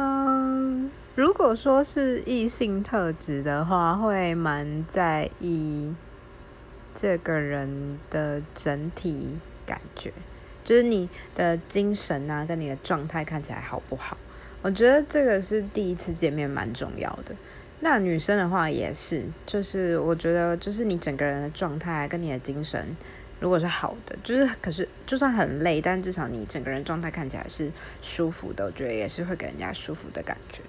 嗯，如果说是异性特质的话，会蛮在意这个人的整体感觉，就是你的精神啊，跟你的状态看起来好不好？我觉得这个是第一次见面蛮重要的。那女生的话也是，就是我觉得就是你整个人的状态跟你的精神。如果是好的，就是可是就算很累，但至少你整个人状态看起来是舒服的，我觉得也是会给人家舒服的感觉。